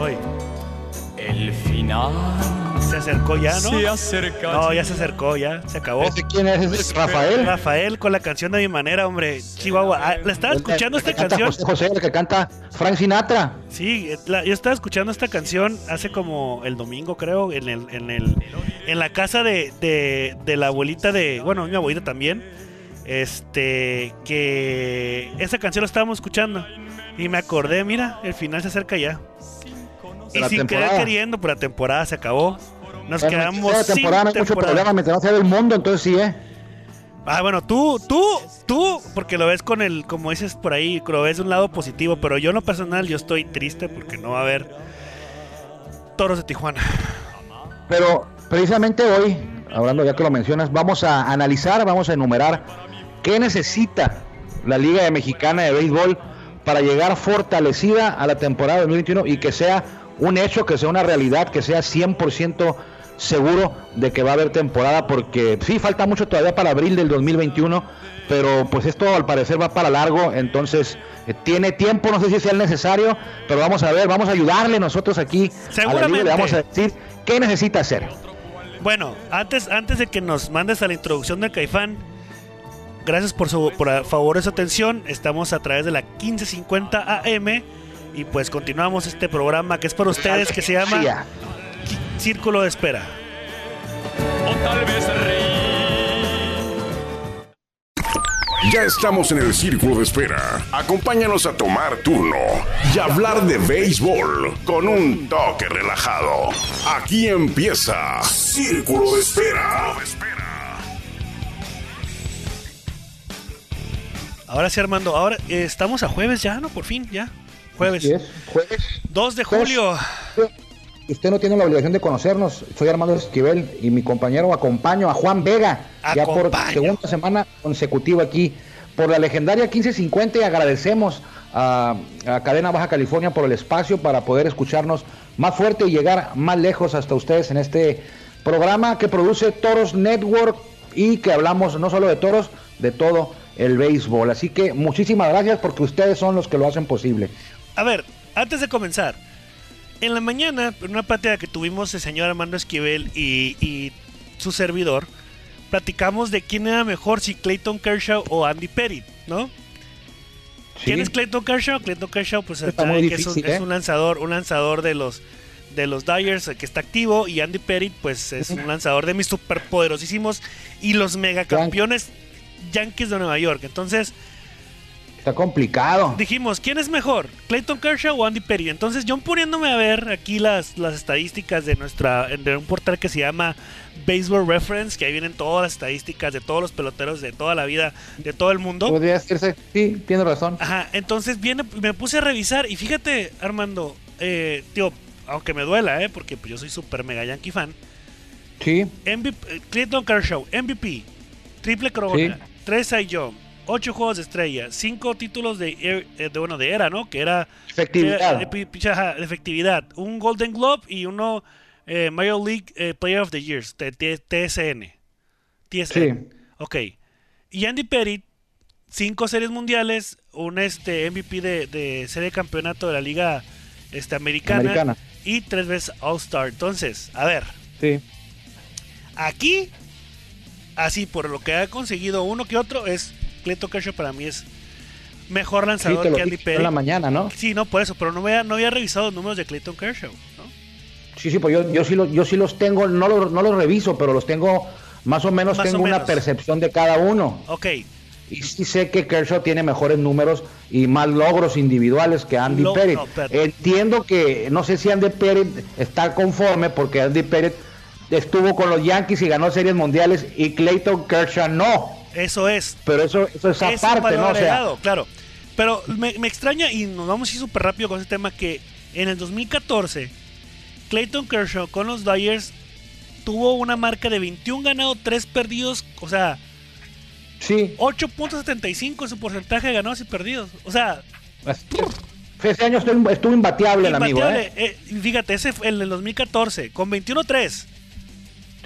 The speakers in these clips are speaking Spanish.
Hoy. El final Se acercó ya, ¿no? se acerca. No, ya se acercó, ya. Se acabó. ¿Ese quién es? ¿Es Rafael? Rafael con la canción de mi manera, hombre. Chihuahua. Ah, ¿La estaba escuchando El esta canción? José José, el que canta Frank Sinatra. Sí, la- yo estaba escuchando esta canción hace como el domingo, creo, en el, en el, en la casa de, de, de la abuelita de, bueno, mi abuelita también, este, que esa canción la estábamos escuchando y me acordé, mira, el final se acerca ya. Y La sin querer queriendo, pues la temporada se acabó. Nos Bueno, quedamos sin no hay mucho temporada. problema mientras no sea del mundo, entonces sí, ¿eh? Ah, bueno, tú, tú, tú, porque lo ves con el, como dices por ahí, lo ves de un lado positivo, pero yo en lo personal, yo estoy triste porque no va a haber toros de Tijuana. Pero precisamente hoy, hablando ya que lo mencionas, vamos a analizar, vamos a enumerar qué necesita la Liga Mexicana de Béisbol para llegar fortalecida a la temporada 2021 y que sea un hecho, que sea una realidad, que sea 100% seguro de que va a haber temporada, porque sí, falta mucho todavía para abril del 2021, pero pues esto al parecer va para largo, entonces eh, tiene tiempo, no sé si sea el necesario, pero vamos a ver, vamos a ayudarle nosotros aquí a la le vamos a decir qué necesita hacer. Bueno, antes, antes de que nos mandes a la introducción del Caifán, gracias por su por favor de su atención. Estamos a través de la 1550 AM y pues continuamos este programa que es para ustedes que se llama. Círculo de Espera. O tal vez. Ya estamos en el círculo de espera. Acompáñanos a tomar turno y hablar de béisbol con un toque relajado. Aquí empieza Círculo de Espera. Ahora sí, Armando, ahora eh, estamos a jueves ya, ¿no? Por fin, ya. Jueves. Así es, jueves. 2 de julio. Usted no tiene la obligación de conocernos. Soy Armando Esquivel y mi compañero acompaño a Juan Vega. Ya por segunda semana consecutiva aquí por la legendaria 1550 y agradecemos a, a Cadena Baja California por el espacio para poder escucharnos más fuerte y llegar más lejos hasta ustedes en este programa que produce Toros Network y que hablamos no solo de toros, de todo el béisbol. Así que muchísimas gracias porque ustedes son los que lo hacen posible. A ver, antes de comenzar, en la mañana, en una plática que tuvimos el señor Armando Esquivel y, y su servidor, platicamos de quién era mejor, si Clayton Kershaw o Andy Pettit, ¿no? ¿Quién Sí. es Clayton Kershaw? Clayton Kershaw, pues Está que es un, difícil, es ¿eh? un lanzador, un lanzador de los de los Dyers que está activo y Andy Pettit, pues es un lanzador de mis superpoderosísimos y los megacampeones Yankees de Nueva York. Entonces, Está complicado. dijimos, ¿quién es mejor? ¿Clayton Kershaw o Andy Perry? Entonces, yo poniéndome a ver aquí las, las estadísticas de nuestra de un portal que se llama Baseball Reference, que ahí vienen todas las estadísticas de todos los peloteros de toda la vida, de todo el mundo. Podría hacerse. Sí, tiene razón. Ajá, entonces viene, me puse a revisar y fíjate, Armando, eh, tío, aunque me duela, eh, porque yo soy super mega Yankee fan. Sí. MVP, eh, Clayton Kershaw, MVP, triple corona, Sí. 3 Cy 8 juegos de estrella, 5 títulos de, er- eh, de, bueno, de era, ¿no? Que era Efectividad. eh, efectividad, un Golden Globe y uno eh, Major League eh, Player of the Years, TSN. TSN. Sí. Ok. Y Andy Pettit, 5 series mundiales, un este MVP de, de serie de campeonato de la liga este, americana, Americana. y tres veces All-Star. Entonces, a ver, Sí. Aquí, así por lo que ha conseguido uno que otro, es Clayton Kershaw para mí es mejor lanzador que Andy Perry. la mañana, ¿no? Sí, no, por eso, pero no había, no había revisado los números de Clayton Kershaw, ¿no? Sí, sí, pues yo, yo, sí, lo- yo sí los tengo, no los, no los reviso, pero los tengo, más o menos Más tengo o una percepción de cada uno. Ok, Y sí sé que Kershaw tiene mejores números y más logros individuales que Andy Lo- Pettit. no. Entiendo que, no sé si Andy Pettit está conforme porque Andy Pettit estuvo con los Yankees y ganó series mundiales y Clayton Kershaw no. Eso es. Pero eso, eso es Es aparte, ¿no? O sea, claro. Pero me, me extraña, y nos vamos a ir súper rápido con ese tema, que en el 2014, Clayton Kershaw con los Dyers tuvo una marca de 21 ganados, 3 perdidos, o sea, sí. 8.75 en su porcentaje de ganados y perdidos. O sea, Ese año estuvo, estuvo imbateable el amigo. ¿eh? Eh, fíjate, ese fue el del 2014, con 21-3.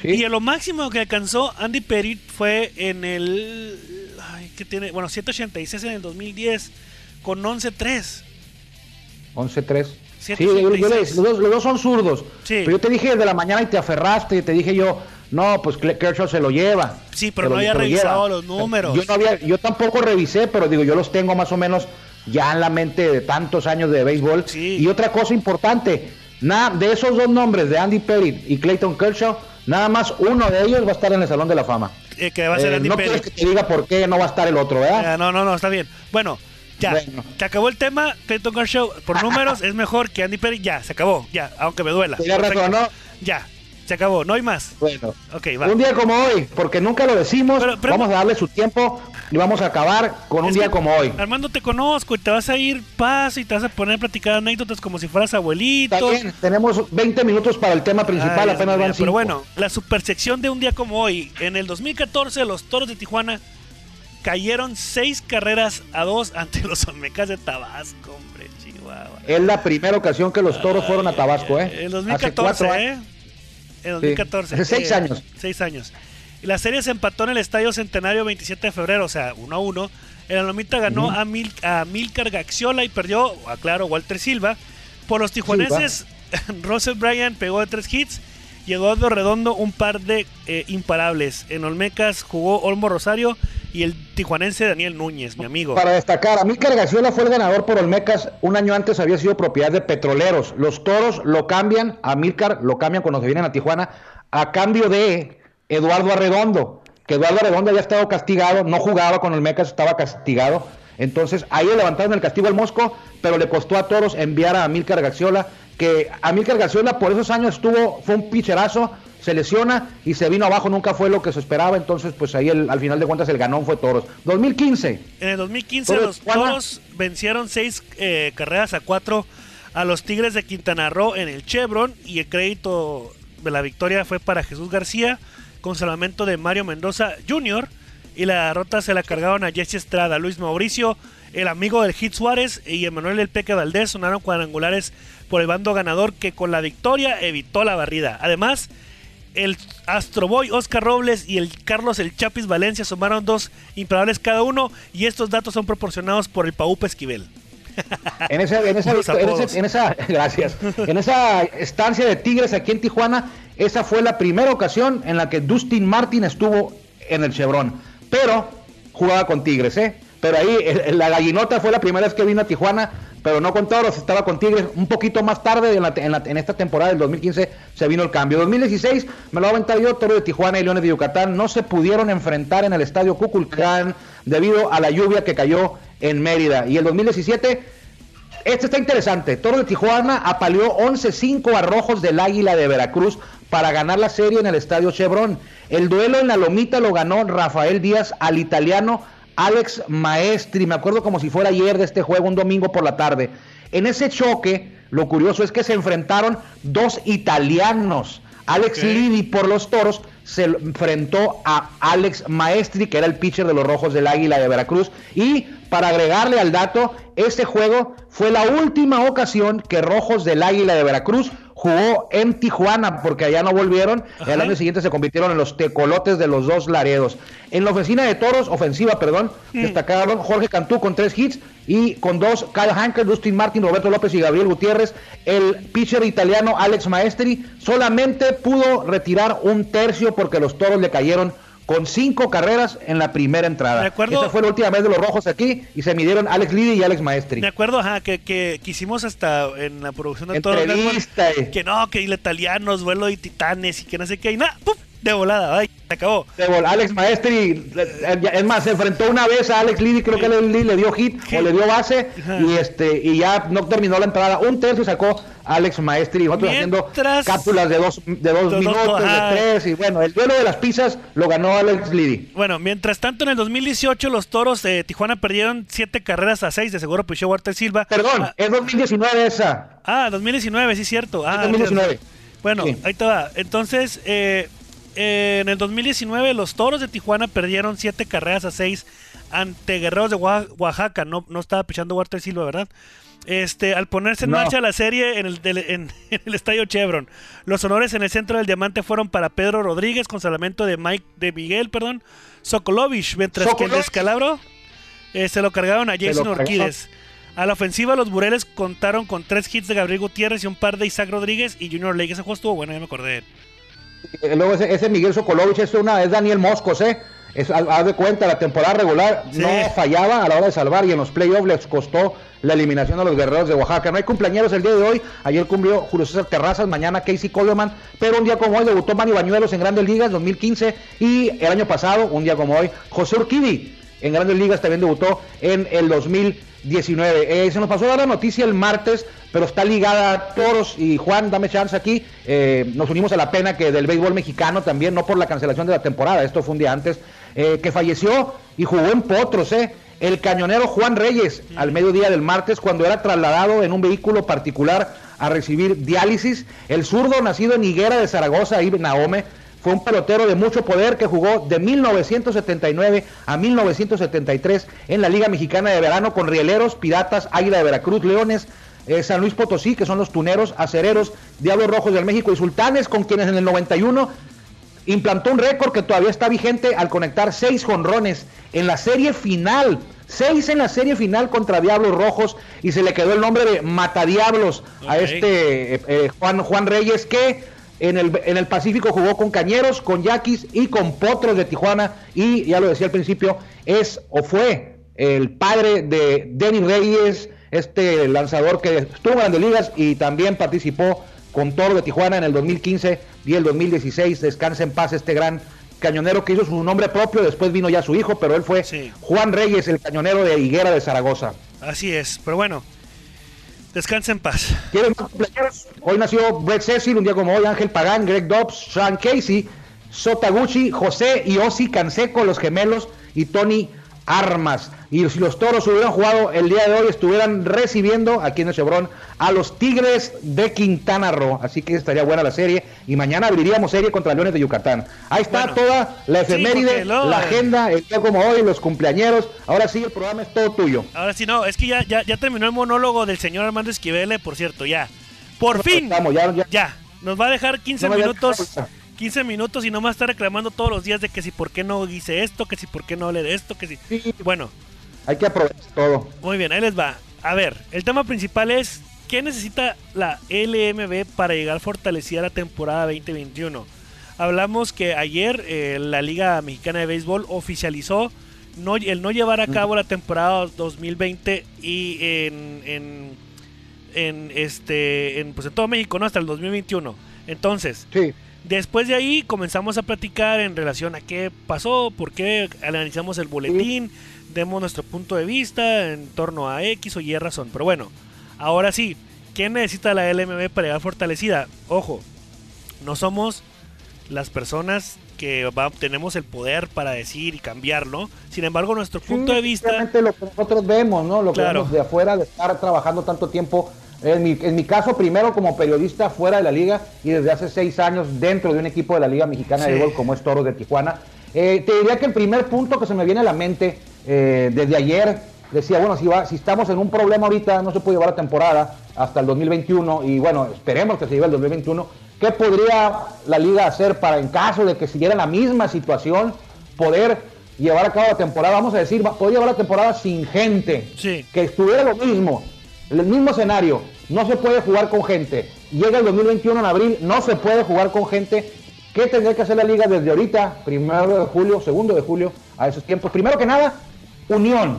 Sí. Y lo máximo que alcanzó Andy Pettit fue en el. Ay, ¿qué tiene? Bueno, 186 en el 2010, con 11-3. 11-3. Sí, yo- yo le- 166. los, dos, los dos son zurdos. Sí. Pero yo te dije de la mañana y te aferraste y te dije yo, no, pues Kershaw se lo lleva. Sí, pero no lo- había lo revisado los números. Yo, no había, yo tampoco revisé, pero digo, yo los tengo más o menos ya en la mente de tantos años de béisbol. Sí. Y otra cosa importante, nada, de esos dos nombres, de Andy Perry y Clayton Kershaw, nada más uno de ellos va a estar en el Salón de la Fama. Eh, que va a ser Eh, Andy no quieres que te diga por qué no va a estar el otro, ¿verdad? No, no, no, está bien. Bueno, ya, Bueno. se acabó el tema. Clayton Kershaw, por números, es mejor que Andy Perry. Ya, se acabó, ya, aunque me duela. Razón. ¿no? Ya, se acabó, no hay más. Bueno. Ok, va. Un día como hoy, porque nunca lo decimos, Pero- pero- vamos a darle su tiempo y vamos a acabar con un día como hoy. Armando, te conozco y te vas a ir paso y te vas a poner a platicar anécdotas como si fueras abuelito. Está bien, tenemos 20 minutos para el tema principal, Ay, apenas van mío, 5. Pero bueno, la supersección de un día como hoy. En el 2014, los toros de Tijuana cayeron seis carreras a dos ante los Olmecas de Tabasco, hombre, Chihuahua. Es la primera ocasión que los toros fueron a Tabasco, ¿eh? En Hace 2014, cuatro ¿eh? En 2014. hace seis eh, años. Seis años. Y la serie se empató en el Estadio Centenario 27 de febrero, o sea, 1 a 1. El Alomita ganó a, Mil, a Milcar Gaxiola y perdió, aclaro, Walter Silva. Por los tijuanenses, Russell Bryan pegó de tres hits y Eduardo Redondo un par de eh, imparables. En Olmecas jugó Olmo Rosario y el tijuanense Daniel Núñez, mi amigo. Para destacar, Amílcar Gaxiola fue el ganador por Olmecas. Un año antes había sido propiedad de petroleros. Los toros lo cambian, a Amílcar lo cambian cuando se vienen a Tijuana, a cambio de Eduardo Arredondo. Que Eduardo Arredondo había estado castigado, no jugaba con Olmecas, estaba castigado. Entonces ahí le levantaron el castigo al Mosco, pero le costó a toros enviar a Amílcar Gaxiola. Que Amílcar Gaxiola por esos años estuvo, fue un picherazo, se lesiona y se vino abajo, nunca fue lo que se esperaba. Entonces, pues ahí el- al final de cuentas el ganón fue toros. 2015. En el 2015 Toros los. Toros vencieron seis eh, carreras a cuatro a los Tigres de Quintana Roo en el Chevron y el crédito de la victoria fue para Jesús García con salvamento de Mario Mendoza Jr. y la derrota se la cargaron a Jesse Estrada, Luis Mauricio, el amigo del Hit Suárez y Emanuel El Peque Valdés sonaron cuadrangulares por el bando ganador que con la victoria evitó la barrida. Además, el Astroboy Oscar Robles y el Carlos El Chapis Valencia sumaron dos imparables cada uno y estos datos son proporcionados por el Paupe Esquivel. En esa, en esa, en esa- en esa- gracias. En esa estancia de Tigres aquí en Tijuana, esa fue la primera ocasión en la que Dustin Martin estuvo en el Chevron. Pero jugaba con Tigres, ¿eh? Pero ahí la gallinota fue la primera vez que vino a Tijuana, pero no con toros, estaba con Tigres. Un poquito más tarde, en, esta temporada del 2015, se vino el cambio. 2016, me lo va a aventar yo, Toro de Tijuana y Leones de Yucatán no se pudieron enfrentar en el estadio Cuculcán debido a la lluvia que cayó en Mérida. Y el 2017 este está interesante. Toro de Tijuana apaleó 11-5 a Rojos del Águila de Veracruz para ganar la serie en el Estadio Chevron. El duelo en la Lomita lo ganó Rafael Díaz al italiano Alex Maestri. Me acuerdo como si fuera ayer de este juego, un domingo por la tarde. En ese choque, lo curioso es que se enfrentaron dos italianos. Alex Ok. Lidi por los toros se enfrentó a Alex Maestri, que era el pitcher de los Rojos del Águila de Veracruz. Y para agregarle al dato, este juego fue la última ocasión que Rojos del Águila de Veracruz jugó en Tijuana, porque allá no volvieron. Ajá. El año siguiente se convirtieron en los tecolotes de los dos Laredos. En la oficina de toros, ofensiva, perdón, destacaron Jorge Cantú con tres hits y con dos Kyle Hanker, Dustin Martin, Roberto López y Gabriel Gutiérrez. El pitcher italiano Alex Maestri solamente pudo retirar un tercio porque los toros le cayeron con cinco carreras en la primera entrada. Me acuerdo- Esa fue la última vez de los rojos aquí y se midieron Alex Lidy y Alex Maestri. Me acuerdo ajá, que, que, que hicimos hasta en la producción de Entrevista, Network, eh. que no, que el italianos, vuelo y titanes y que no sé qué, y nada, ¡pum! De volada, ay, se acabó. Alex Maestri, es más, se enfrentó una vez a Alex Liddy, creo que Liddy le dio hit o le dio base Ajá. y este y ya no terminó la entrada. Un tercio sacó Alex Maestri y nosotros Mientras- haciendo cápsulas de dos, de dos minutos, de tres y bueno, el duelo de las pizzas lo ganó Alex Liddy. Bueno, mientras tanto en el 2018 los Toros de Tijuana perdieron siete carreras a seis, de seguro pichó Walter Silva. Perdón, Ah, es 2019 esa. Ah, 2019, sí, cierto. Ah, 2019. Bueno, Sí. ahí te va. Entonces, eh, eh, en el 2019 los Toros de Tijuana perdieron siete carreras a seis ante Guerreros de Oaxa- Oaxaca. No, no estaba pichando Walter Silva, ¿verdad? Este, al ponerse en No. marcha la serie en el, del- en- en el estadio Chevron, los honores en el centro del diamante fueron para Pedro Rodríguez con salvamento de Mike, de Miguel, perdón, Sokolovich, mientras que el descalabro eh, se lo cargaron a Jason. Orquídez. A la ofensiva, los Bureles contaron con tres hits de Gabriel Gutiérrez y un par de Isaac Rodríguez y Junior Lake. Ese juego estuvo bueno, ya me acordé. Eh, Luego ese, ese Miguel Sokolovich es, una, es Daniel Moscos, ¿eh? Es, haz de cuenta, la temporada regular Sí. no fallaba a la hora de salvar y en los playoffs les costó la eliminación a los guerreros de Oaxaca. No hay cumpleaños el día de hoy. Ayer cumplió Julio César Terrazas, mañana Casey Coleman, pero un día como hoy debutó Manny Bañuelos en Grandes Ligas 2015 y el año pasado, un día como hoy, José Urquidi en Grandes Ligas también debutó en el 2019. Eh, se nos pasó a dar la noticia el martes, pero está ligada a Toros y Juan, dame chance aquí. Eh, nos unimos a la pena que del béisbol mexicano también, no por la cancelación de la temporada, esto fue un día antes, eh, que falleció y jugó en Potros. El cañonero Juan Reyes, al mediodía del martes, cuando era trasladado en un vehículo particular a recibir diálisis. El zurdo, nacido en Higuera de Zaragoza, ahí Naome, fue un pelotero de mucho poder que jugó de 1979 a 1973 en la Liga Mexicana de Verano con Rieleros, Piratas, Águila de Veracruz, Leones, eh, San Luis Potosí, que son los tuneros, acereros, Diablos Rojos del México y Sultanes, con quienes en el 91 implantó un récord que todavía está vigente al conectar seis jonrones en la serie final. Seis en la serie final contra Diablos Rojos y se le quedó el nombre de Matadiablos a Ok. este eh, eh, Juan, Juan Reyes que en el, en el Pacífico jugó con Cañeros, con Yaquis y con Potros de Tijuana y ya lo decía al principio, es o fue el padre de Denny Reyes, este lanzador que estuvo en Ligas y también participó con Toro de Tijuana en el 2015 y el 2016. Descansa en paz este gran cañonero que hizo su nombre propio, después vino ya su hijo, pero él fue Sí. Juan Reyes, el cañonero de Higuera de Zaragoza. Así es, pero bueno, descansa en paz. Hoy nació Brett Cecil, un día como hoy, Ángel Pagán, Greg Dobbs, Sean Casey, Sotaguchi, José y Canseco, los gemelos, y Tony Armas. Y si los toros hubieran jugado el día de hoy, estuvieran recibiendo aquí en el Chevron a los Tigres de Quintana Roo. Así que estaría buena la serie. Y mañana abriríamos serie contra Leones de Yucatán. Ahí está Bueno. toda la efeméride, la eh, agenda, el día como hoy, los cumpleañeros. Ahora sí, el programa es todo tuyo. Ahora sí, no, es que ya, ya, ya terminó el monólogo del señor Armando Esquivele, por cierto, ya. Por fin, Estamos, ya, ya- ya. Nos va a dejar 15 No me digas minutos. Que no, 15 minutos y no va a estar reclamando todos los días de que si por qué no hice esto, que si por qué no hablé de esto, que si... Sí. Bueno, hay que aprovechar todo. muy bien, ahí les va. A ver, el tema principal es ¿qué necesita la LMB para llegar fortalecida a la temporada 2021? Hablamos que ayer eh, la Liga Mexicana de Béisbol oficializó no, el no llevar a cabo la temporada 2020 y en, en, en, este en, pues en todo México, ¿no? Hasta el 2021. Entonces, Sí. Después de ahí comenzamos a platicar en relación a qué pasó, por qué analizamos el boletín, demos nuestro punto de vista en torno a X o Y razón. Pero bueno, ahora sí, ¿qué necesita la LMB para llegar fortalecida? Ojo, no somos las personas que va- tenemos el poder para decir y cambiarlo. Sin embargo, nuestro punto Sí, de vista... obviamente lo que nosotros vemos, ¿no? Lo que Claro. vemos de afuera, de estar trabajando tanto tiempo. En mi, en mi caso, primero como periodista fuera de la liga y desde hace seis años dentro de un equipo de la Liga Mexicana de. Béisbol como es Toros de Tijuana. Eh, te diría que el primer punto que se me viene a la mente eh, desde ayer, decía, bueno, si, va, si estamos en un problema ahorita, no se puede llevar la temporada hasta el 2021 y bueno, esperemos que se lleve el 2021. ¿Qué podría la liga hacer para, en caso de que siguiera la misma situación, poder llevar a cabo la temporada? Vamos a decir, poder llevar la temporada sin gente, Sí. que estuviera lo mismo, el mismo escenario. No se puede jugar con gente. Llega el 2021 en abril, no se puede jugar con gente. ¿Qué tendría que hacer la liga desde ahorita, primero de julio, segundo de julio, a esos tiempos? Primero que nada, unión.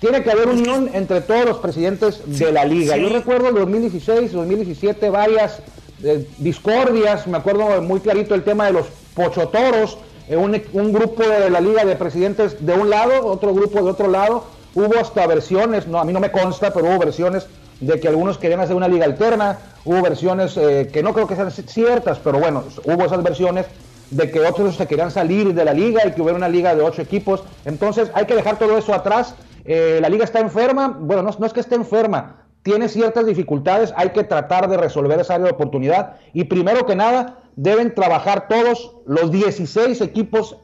Tiene que haber unión entre todos los presidentes de la liga. sí. Yo recuerdo el 2016, 2017, varias eh, discordias. Me acuerdo muy clarito el tema de los pochotoros. eh, un, un grupo de la liga de presidentes de un lado, otro grupo de otro lado. Hubo hasta versiones, no, a mí no me consta, pero hubo versiones de que algunos querían hacer una liga alterna. Hubo versiones eh, que no creo que sean ciertas, pero bueno, hubo esas versiones de que otros se querían salir de la liga y que hubiera una liga de ocho equipos. Entonces hay que dejar todo eso atrás. Eh, la liga está enferma. Bueno, no, no es que esté enferma, tiene ciertas dificultades. Hay que tratar de resolver esa área de oportunidad. Y primero que nada, deben trabajar todos los 16 equipos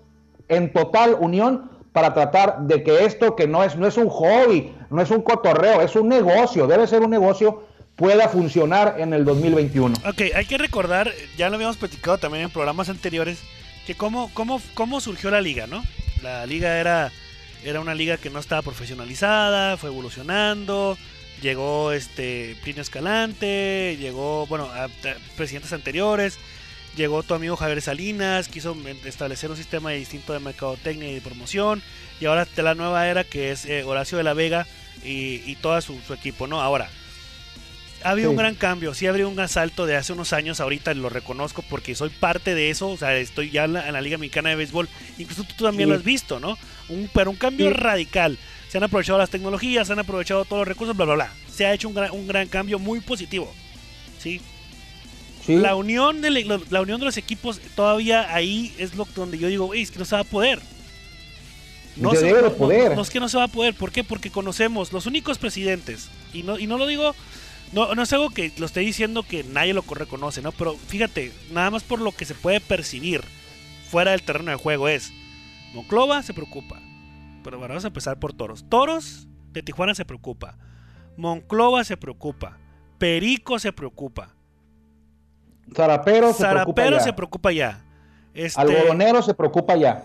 en total unión para tratar de que esto que no es, no es un hobby, no es un cotorreo, es un negocio, debe ser un negocio, pueda funcionar en el 2021. Ok, hay que recordar, ya lo habíamos platicado también en programas anteriores, que cómo, cómo, cómo surgió la liga, ¿no? La liga era Era una liga que no estaba profesionalizada, fue evolucionando. Llegó este Plinio Escalante, llegó, bueno, a, presidentes anteriores. Llegó tu amigo Javier Salinas, quiso establecer un sistema distinto de mercadotecnia y de promoción. Y ahora está la nueva era que es eh, Horacio de la Vega y, y todo su, su equipo, ¿no? Ahora, ha habido Sí. un gran cambio, sí ha habido un gran salto de hace unos años, ahorita lo reconozco porque soy parte de eso, o sea, estoy ya en la, en la Liga Mexicana de Béisbol, incluso tú, tú también Sí. lo has visto, ¿no? Un, pero un cambio Sí. radical, se han aprovechado las tecnologías, se han aprovechado todos los recursos, bla, bla, bla, se ha hecho un gran, un gran cambio muy positivo, ¿sí? Sí. La unión, de, la unión de los equipos todavía ahí es lo donde yo digo, "Ey, es que no se va a poder. Se se- debe de no- poder. no- no es que no se va a poder. ¿Por qué? Porque conocemos los únicos presidentes. Y no, y no lo digo, no, no es algo que lo esté diciendo que nadie lo co- reconoce, ¿no? Pero fíjate, nada más por lo que se puede percibir fuera del terreno de juego es, Monclova se preocupa. Pero bueno, vamos a empezar por Toros. Toros de Tijuana se preocupa. Monclova se preocupa. Perico se preocupa. Zarapero se preocupa ya. se preocupa ya. Este, Algodonero se preocupa ya.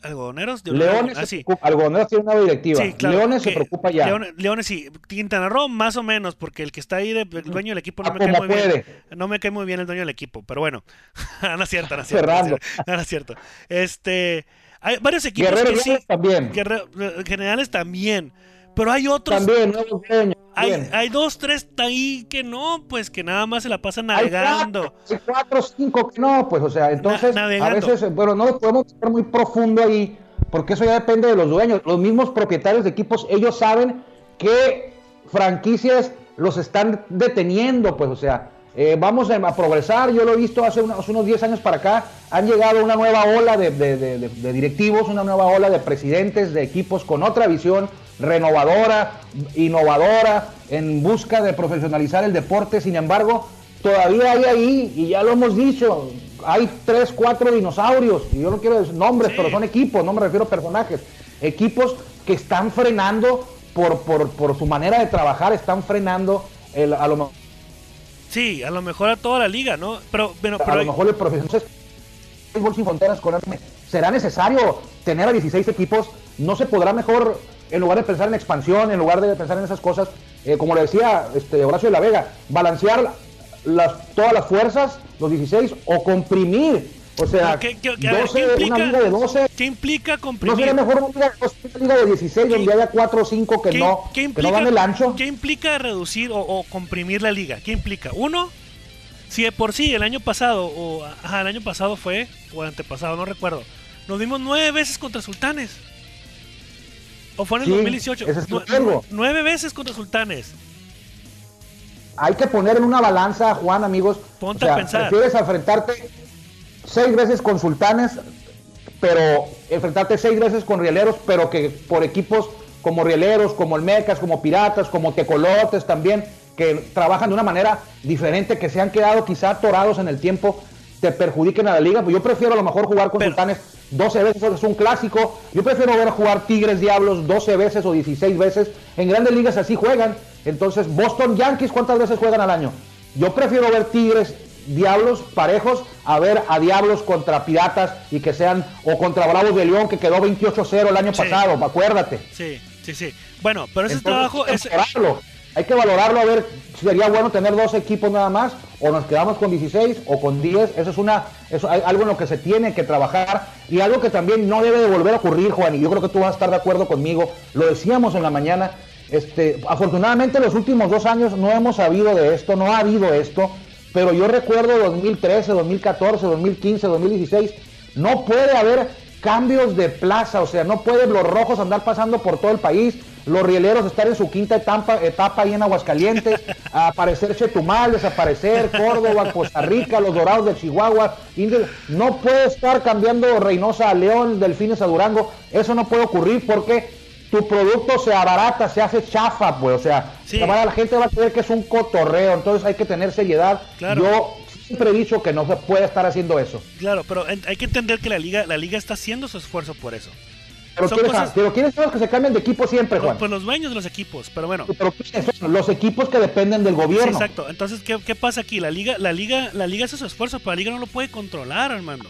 Algodoneros de Leones ah, sí. Algodoneros tiene una directiva. Sí, claro, Leones se preocupa ya. Leones, Leones sí. Quintana Roo más o menos, porque el que está ahí, de- el dueño del equipo no Ah, me cae muy bien. No me cae muy bien el dueño del equipo, pero bueno. no es cierto, no es cierto. No es cierto, no es cierto. Este, hay varios equipos Guerrero que sí. También. Guerrero- generales también. Pero hay otros. También, nuevos dueños. Hay, dos, tres ahí que no, pues que nada más se la pasan navegando. cuatro, hay cuatro, cinco que no, pues, o sea, entonces, Na- a veces, bueno, no podemos estar muy profundo ahí, porque eso ya depende de los dueños. Los mismos propietarios de equipos, ellos saben qué franquicias los están deteniendo, pues, o sea, eh, vamos a, a progresar. Yo lo he visto hace unos, unos 10 años para acá, han llegado una nueva ola de, de- de- de- de directivos, una nueva ola de presidentes de equipos con otra visión renovadora, innovadora, en busca de profesionalizar el deporte. Sin embargo, todavía hay ahí, y ya lo hemos dicho, hay tres, cuatro dinosaurios, y yo no quiero decir nombres, Sí. pero son equipos, no me refiero a personajes, equipos que están frenando por, por, por su manera de trabajar, están frenando el, a lo mejor Sí, a lo mejor a toda la liga, ¿no? Pero, bueno, a lo mejor el profesional Fútbol sin fronteras con será necesario tener a 16 equipos no se podrá mejor en lugar de pensar en expansión en lugar de pensar en esas cosas eh, como le decía este Horacio de la Vega balancear las, todas las fuerzas los 16 o comprimir o sea ¿Qué- qué- qué- a ver, 12, ¿qué implica? una liga de 12 ¿qué implica no comprimir? sería mejor una liga, una liga de 16 donde haya 4 o 5 que ¿Qué, no que implica, no dan el ancho ¿Qué implica reducir o, o comprimir la liga? ¿Qué implica? Uno, si de por sí el año pasado, o ajá, el año pasado fue, o el antepasado, no recuerdo, nos vimos nueve veces contra Sultanes. ¿O fue en el Sí, 2018? ese es Nu- el juego. nueve veces contra Sultanes. hay que poner en una balanza, Juan, amigos. Ponte o sea, a pensar. Prefieres enfrentarte seis veces con sultanes, pero enfrentarte seis veces con rieleros, pero que por equipos como rieleros, como Olmecas, como Piratas, como Tecolotes también, que trabajan de una manera diferente, que se han quedado quizá atorados en el tiempo, te perjudiquen a la liga. Pues yo prefiero a lo mejor jugar con Pero- sultanes 12 veces, es un clásico. Yo prefiero ver jugar Tigres Diablos 12 veces o 16 veces. En grandes ligas así juegan. Entonces, Boston Yankees, ¿cuántas veces juegan al año? Yo prefiero ver Tigres Diablos parejos a ver a Diablos contra Piratas y que sean, o contra Bravos de León que quedó 28-0 el año Sí. pasado, acuérdate. Sí, sí, sí. Bueno, pero ese Entonces, trabajo es... Hay que valorarlo a ver si sería bueno tener dos equipos nada más, o nos quedamos con 16 o con 10. Eso es una, eso hay algo en lo que se tiene que trabajar y algo que también no debe de volver a ocurrir, Juan. Y yo creo que tú vas a estar de acuerdo conmigo. Lo decíamos en la mañana. Este, afortunadamente en los últimos dos años no hemos sabido de esto, no ha habido esto, pero yo recuerdo 2013, 2014, 2015, 2016, no puede haber cambios de plaza, o sea, no pueden los rojos andar pasando por todo el país, los rieleros estar en su quinta etapa, etapa ahí en Aguascalientes, a aparecer Chetumal, desaparecer Córdoba, Costa Rica, los dorados de Chihuahua, Indios. no puede estar cambiando Reynosa a León, Delfines a Durango, eso no puede ocurrir porque tu producto se abarata, se hace chafa, pues, o sea, Sí. la, la gente va a creer que es un cotorreo, entonces hay que tener seriedad. Claro. Yo siempre he dicho que no se puede estar haciendo eso. Claro, pero hay que entender que la liga, la liga está haciendo su esfuerzo por eso. Pero Son cosas- pero quieres saber que se cambien de equipo siempre, Pero, Juan. pues los dueños de los equipos, pero bueno. Pero ¿quiénes son? los equipos que dependen del Sí, gobierno. exacto. Entonces, ¿qué, qué pasa aquí? La liga, la liga, la liga hace su esfuerzo, pero la liga no lo puede controlar, Armando.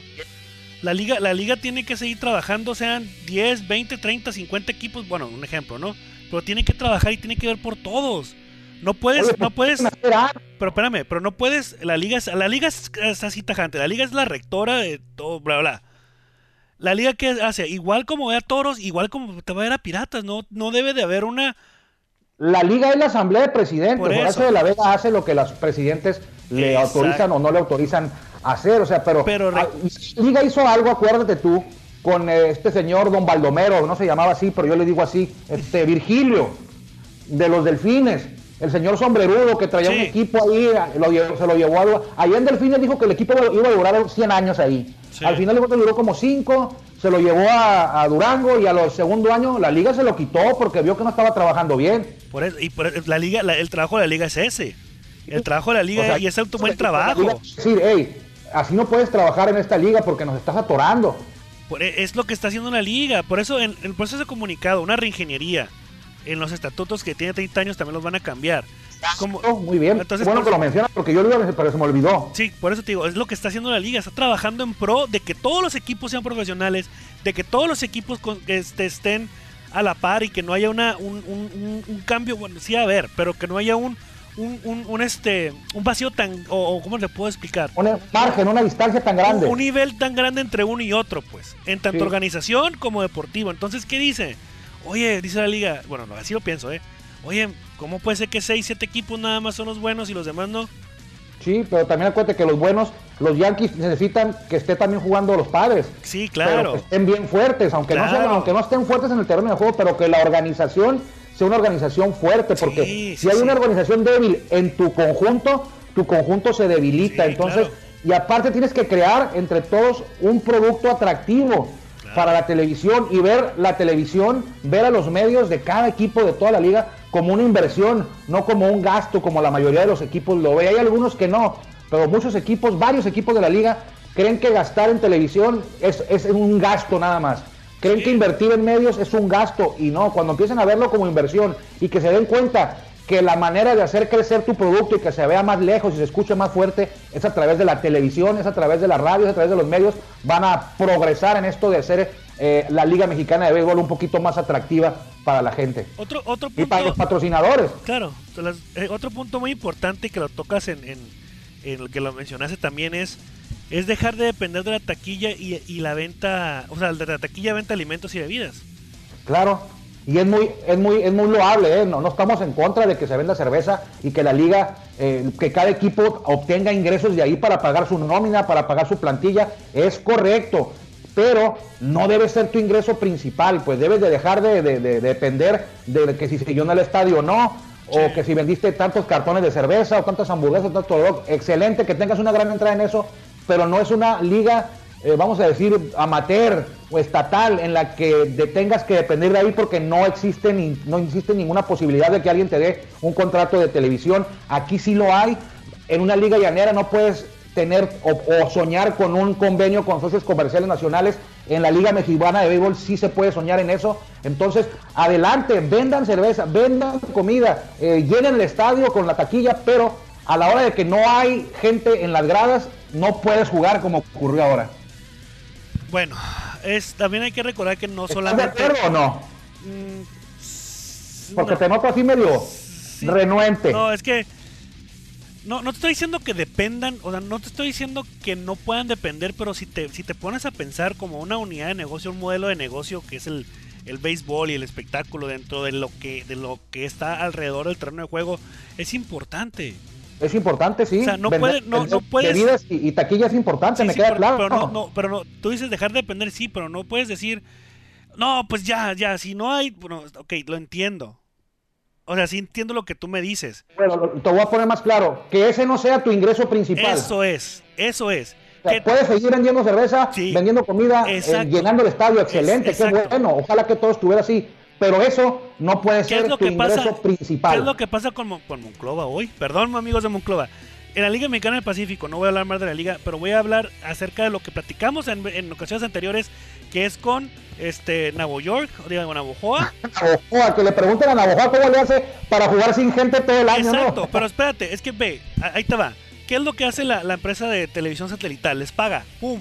La liga, la liga tiene que seguir trabajando, sean 10, 20, 30, 50 equipos, bueno, un ejemplo, ¿no? Pero tiene que trabajar y tiene que ver por todos. No puedes, Oye, no puedes, pero espérame, pero no puedes, la liga, es- la liga es, es así tajante, la liga es la rectora de todo, bla, bla. La liga que hace, igual como ve a toros, igual como te va a ver a piratas, no, no debe de haber una, La liga es la asamblea de presidentes. Por Horacio de la Vega hace lo que los presidentes le Exacto. autorizan o no le autorizan hacer. O sea, pero, Pero re- ah, la liga hizo algo, acuérdate tú, con eh, este señor Don Baldomero, no se llamaba así, pero yo le digo así, este Virgilio, de los Delfines. El señor sombrerudo que traía Sí. un equipo ahí, lo llevó- se lo llevó a... Allá en Delfines dijo que el equipo iba a durar 100 años ahí. Sí. Al final que duró como 5, se lo llevó a, a Durango y a los segundo año la liga se lo quitó porque vio que no estaba trabajando bien. por eso, y por eso, la liga, la- el trabajo de la liga es ese. El trabajo de la liga O sea, y es un buen trabajo. decir, hey, así no puedes trabajar en esta liga porque nos estás atorando. Por- e, es lo que está haciendo la liga. Por eso en el proceso de comunicado, una reingeniería en los estatutos que tiene 30 años también los van a cambiar. Como, Oh, muy bien. Entonces, bueno que lo mencionas porque yo lo iba a decir, pero se me olvidó. Sí, por eso te digo, es lo que está haciendo la liga. Está trabajando en pro de que todos los equipos sean profesionales, de que todos los equipos con- este, estén a la par y que no haya una, un, un- un- un cambio, bueno, sí a ver, pero que no haya un, un, un- un, este, un vacío tan, o, o ¿cómo le puedo explicar? Un margen, una distancia tan grande. Un, un nivel tan grande entre uno y otro, pues, en tanto Sí. organización como deportivo. Entonces, ¿qué dice? Oye, dice la liga, bueno, no, así lo pienso, ¿eh? Oye, ¿cómo puede ser que 6, 7 equipos nada más son los buenos y los demás no? Sí, pero también acuérdate que los buenos, los Yankees necesitan que esté también jugando los padres. Sí, Pero claro. que estén bien fuertes, aunque, no sean, aunque no estén fuertes en el terreno de juego, pero que la organización sea una organización fuerte, porque Sí, si hay sí. una organización débil en tu conjunto, tu conjunto se debilita. Entonces, claro. y aparte tienes que crear entre todos un producto atractivo Claro. para la televisión y ver la televisión, ver a los medios de cada equipo de toda la liga como una inversión, no como un gasto como la mayoría de los equipos lo ve. Hay algunos que no, pero muchos equipos, varios equipos de la liga creen que gastar en televisión es, es un gasto nada más. Creen que invertir en medios es un gasto y no, cuando empiecen a verlo como inversión y que se den cuenta que la manera de hacer crecer tu producto y que se vea más lejos y se escuche más fuerte es a través de la televisión, es a través de la radio, es a través de los medios, van a progresar en esto de hacer eh, la Liga Mexicana de Béisbol un poquito más atractiva para la gente Otro, otro y para los punto, patrocinadores. claro, las- eh, otro punto muy importante que lo tocas en, en, en el que lo mencionaste también es es dejar de depender de la taquilla y, y la venta, o sea, de la taquilla venta alimentos y bebidas. Claro. Y es muy, es muy, es muy loable, ¿eh? no, no estamos en contra de que se venda cerveza y que la liga, eh, que cada equipo obtenga ingresos de ahí para pagar su nómina, para pagar su plantilla, es correcto, pero no debe ser tu ingreso principal, pues debes de dejar de, de- de- de depender de que si se llenó el estadio o no, o que si vendiste tantos cartones de cerveza o tantas hamburguesas, tanto excelente que tengas una gran entrada en eso, pero no es una liga eh, vamos a decir, amateur o estatal en la que tengas que depender de ahí porque no existe, ni, no existe ninguna posibilidad de que alguien te dé un contrato de televisión. Aquí sí lo hay. En una liga llanera no puedes tener o, o soñar con un convenio con socios comerciales nacionales. En la Liga Mexicana de Béisbol sí se puede soñar en eso. Entonces, adelante, vendan cerveza, vendan comida, eh, llenen el estadio con la taquilla, pero a la hora de que no hay gente en las gradas, no puedes jugar como ocurrió ahora. Bueno, es también hay que recordar que no ¿Estás de solamente acuerdo o no? Mm, Porque no. te noto así medio Sí. renuente. No, es que. No, no te estoy diciendo que dependan, o sea, no te estoy diciendo que no puedan depender, pero si te, si te pones a pensar como una unidad de negocio, un modelo de negocio que es el, el béisbol y el espectáculo dentro de lo que, de lo que está alrededor del terreno de juego, es importante. Es importante, sí. O sea, no Vender- puede- no- no puedes- Bebidas y, y taquilla es importante, Sí, me sí, queda pero, claro. pero no, no, pero no, tú dices dejar de depender, sí, pero no puedes decir, no, pues ya, ya, si no hay, bueno, ok, lo entiendo. O sea, sí entiendo lo que tú me dices. Bueno, te voy a poner más claro. Que ese no sea tu ingreso principal. Eso es, eso es. O sea, puedes seguir vendiendo cerveza, Sí. vendiendo comida, eh, llenando el estadio, excelente, Es- qué bueno. Ojalá que todo estuviera así. Pero eso no puede ¿Qué ser lo tu que ingreso pasa? principal. ¿Qué es lo que pasa con, Mon- con Monclova hoy? Perdón, amigos de Monclova. En la Liga Mexicana del Pacífico, no voy a hablar más de la liga, pero voy a hablar acerca de lo que platicamos en, en ocasiones anteriores, que es con este Navo York, o digo, Navojoa. Navojoa, que le pregunten a Navojoa cómo le hace para jugar sin gente todo el año, Exacto, ¿no? pero espérate, es que ve, ahí te va. ¿Qué es lo que hace la, la empresa de televisión satelital? Les paga, ¡pum!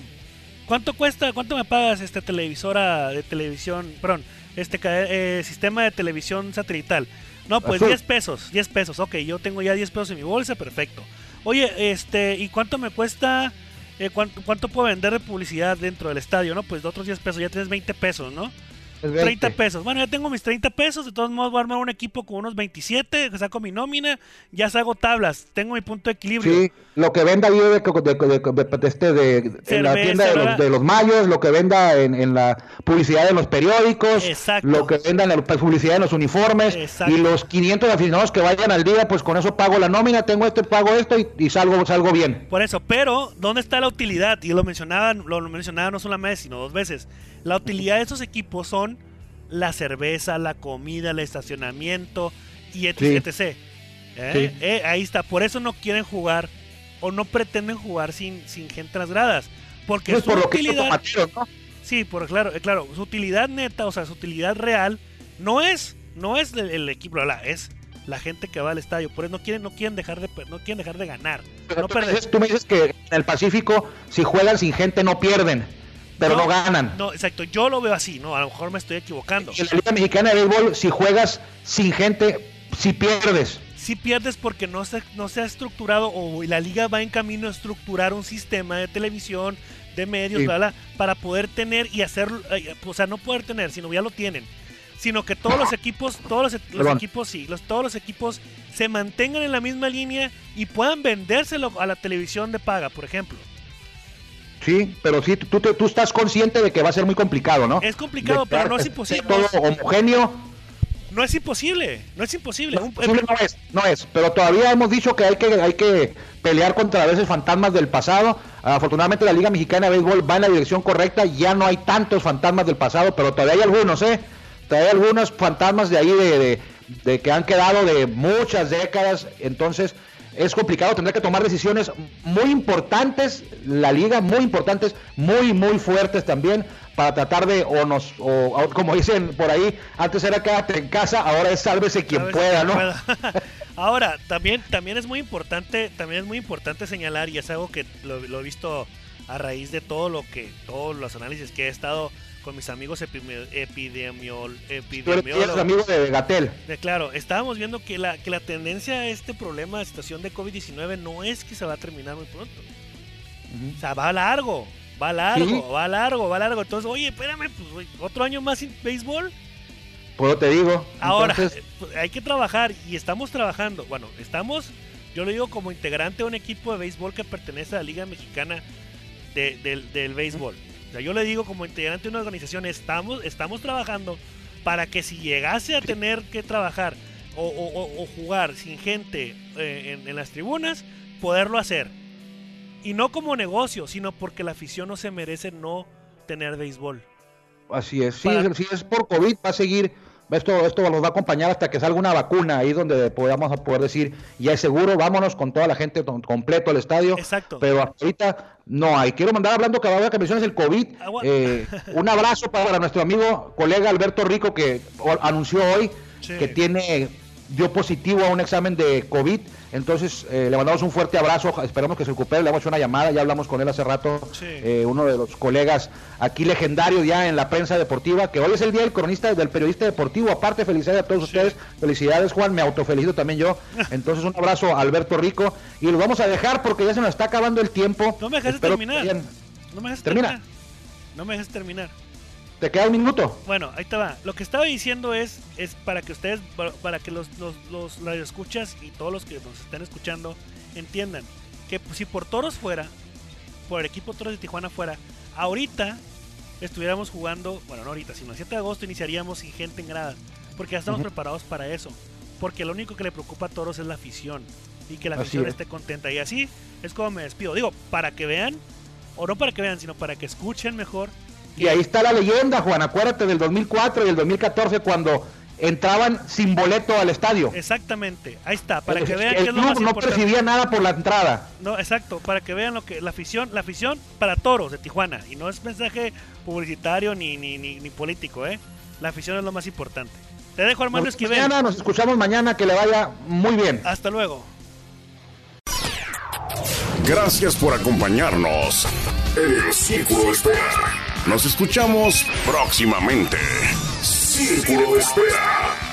¿Cuánto cuesta, cuánto me pagas esta televisora de televisión, perdón, este eh, sistema de televisión satelital? No, pues Azul. 10 pesos, 10 pesos. Ok, yo tengo ya 10 pesos en mi bolsa, perfecto. Oye, este, ¿y cuánto me cuesta? eh, cuánto, cuánto puedo vender de publicidad dentro del estadio? No, pues de otros 10 pesos, ya tienes 20 pesos, ¿no? Es 20. 30 pesos. Bueno, ya tengo mis 30 pesos. De todos modos, voy a armar un equipo con unos 27. Saco mi nómina. Ya hago tablas. Tengo mi punto de equilibrio. Sí, lo que venda ahí de, de, de- de- de- este, de- en la tienda de los, de los mayos, lo que venda en, en la publicidad de los periódicos, Exacto. lo que venda en la publicidad en los uniformes Exacto. y los 500 aficionados que vayan al día, pues con eso pago la nómina, tengo esto, pago esto y, y salgo, salgo bien. Por eso, pero ¿dónde está la utilidad? Y lo mencionaba, lo mencionaba no solamente, sino dos veces. La utilidad de estos equipos son la cerveza, la comida, el estacionamiento y etc. Sí. etc. ¿Eh? Sí. Eh, ahí está. Por eso no quieren jugar o no pretenden jugar sin, sin gente en las gradas. Porque Pues su por lo que hizo utilidad... Tomateros, ¿no? Sí, por claro, eh, claro, su utilidad neta, o sea, su utilidad real no es no es el, el equipo, la, es la gente que va al estadio, por eso no quieren no quieren dejar de no quieren dejar de ganar, Pero no tú, me perder. dices, tú me dices que en el Pacífico, si juegan sin gente, no pierden, pero no, ganan. No, exacto, yo lo veo así, no, a lo mejor me estoy equivocando. En la Liga Mexicana de Béisbol, si juegas sin gente, si pierdes. Si pierdes porque no se, no se ha estructurado o la liga va en camino a estructurar un sistema de televisión, de medios, Sí. bla, bla, para poder tener y hacer, o sea, no poder tener, sino ya lo tienen, sino que todos los equipos, todos los, equipos, sí, los, todos los equipos se mantengan en la misma línea y puedan vendérselo a la televisión de paga, por ejemplo. Sí, pero sí, tú, tú, tú estás consciente de que va a ser muy complicado, ¿no? Es complicado, De pero no es imposible. Todo homogéneo, No es imposible, no es imposible. No es, no es, pero todavía hemos dicho que hay que, hay que pelear contra a veces fantasmas del pasado. Afortunadamente la Liga Mexicana de Béisbol va en la dirección correcta, ya no hay tantos fantasmas del pasado, pero todavía hay algunos, ¿eh? Todavía hay algunos fantasmas de ahí de, de- de que han quedado de muchas décadas, entonces es complicado, tendrá que tomar decisiones muy importantes, la liga muy importantes, muy, muy fuertes también, para tratar de, o nos, o, o como dicen por ahí, antes era quédate en casa, ahora es sálvese quien pueda, quien ¿no? pueda. Ahora, también, también es muy importante, también es muy importante señalar, y es algo que lo, lo he visto a raíz de todo lo que, todos los análisis que he estado con mis amigos epidemiol, Tú eres, eres epidemiólogos. amigo de Gatel. Claro, estábamos viendo que la, que la tendencia a este problema de situación de COVID-19 no es que se va a terminar muy pronto. O sea, va largo, va largo, Sí. va largo, va largo. Entonces, oye, espérame, pues, otro año más sin béisbol. Pues te digo. Ahora, Entonces, pues, hay que trabajar y estamos trabajando. Bueno, estamos, yo lo digo como integrante de un equipo de béisbol que pertenece a la Liga Mexicana de- del, del Béisbol. O sea, yo le digo como integrante de una organización, estamos, estamos trabajando para que si llegase a tener que trabajar o, o- o- o jugar sin gente eh, en, en las tribunas, poderlo hacer. Y no como negocio, sino porque la afición no se merece no tener béisbol. así es. Sí, para- si es por COVID, va a seguir. Esto, esto nos va a acompañar hasta que salga una vacuna ahí donde podamos poder decir ya es seguro, vámonos con toda la gente completo al estadio. Exacto. Pero hasta ahorita no hay. Quiero mandar hablando que ahora que mencionas el COVID, Agua- eh, un abrazo para nuestro amigo, colega Alberto Rico, que anunció hoy Sí. que tiene dio positivo a un examen de COVID. Entonces, eh, le mandamos un fuerte abrazo. Esperamos que se recupere. Le hemos hecho una llamada. Ya hablamos con él hace rato. Sí. eh, uno de los colegas aquí legendarios ya en la prensa deportiva. Que hoy es el día del cronista, del periodista deportivo. Aparte, felicidades a todos ustedes. Felicidades, Juan. Me autofelicito también yo. Entonces, un abrazo a Alberto Rico. Y lo vamos a dejar porque ya se nos está acabando el tiempo. No me dejes terminar. No me dejes Termina. terminar. No me dejes terminar. ¿Te queda un minuto? Bueno, ahí te va. Lo que estaba diciendo es, es para que ustedes, para, que los, los, los radioescuchas y todos los que nos están escuchando entiendan que si por Toros fuera, por el equipo Toros de Tijuana fuera, ahorita estuviéramos jugando, bueno, no ahorita, sino el 7 de agosto iniciaríamos sin gente en grada, porque ya estamos preparados para eso. Porque lo único que le preocupa a Toros es la afición y que la Así afición es. esté contenta. Y así es como me despido. Digo, para que vean, o no para que vean, sino para que escuchen mejor. Y ahí está la leyenda, Juan. Acuérdate del 2004 y el 2014 cuando entraban sin boleto al estadio. Exactamente, ahí está, para El- que vean el que es lo más no importante. percibía nada por la entrada. No, exacto, para que vean lo que la afición, la afición para toros de Tijuana y no es mensaje publicitario ni ni, ni, ni político, eh. La afición es lo más importante. Te dejo Armando Nos, Esquivel. mañana nos escuchamos mañana, que le vaya muy bien. Hasta luego. Gracias por acompañarnos en el Círculo Espera. Nos escuchamos próximamente. Círculo de Espera.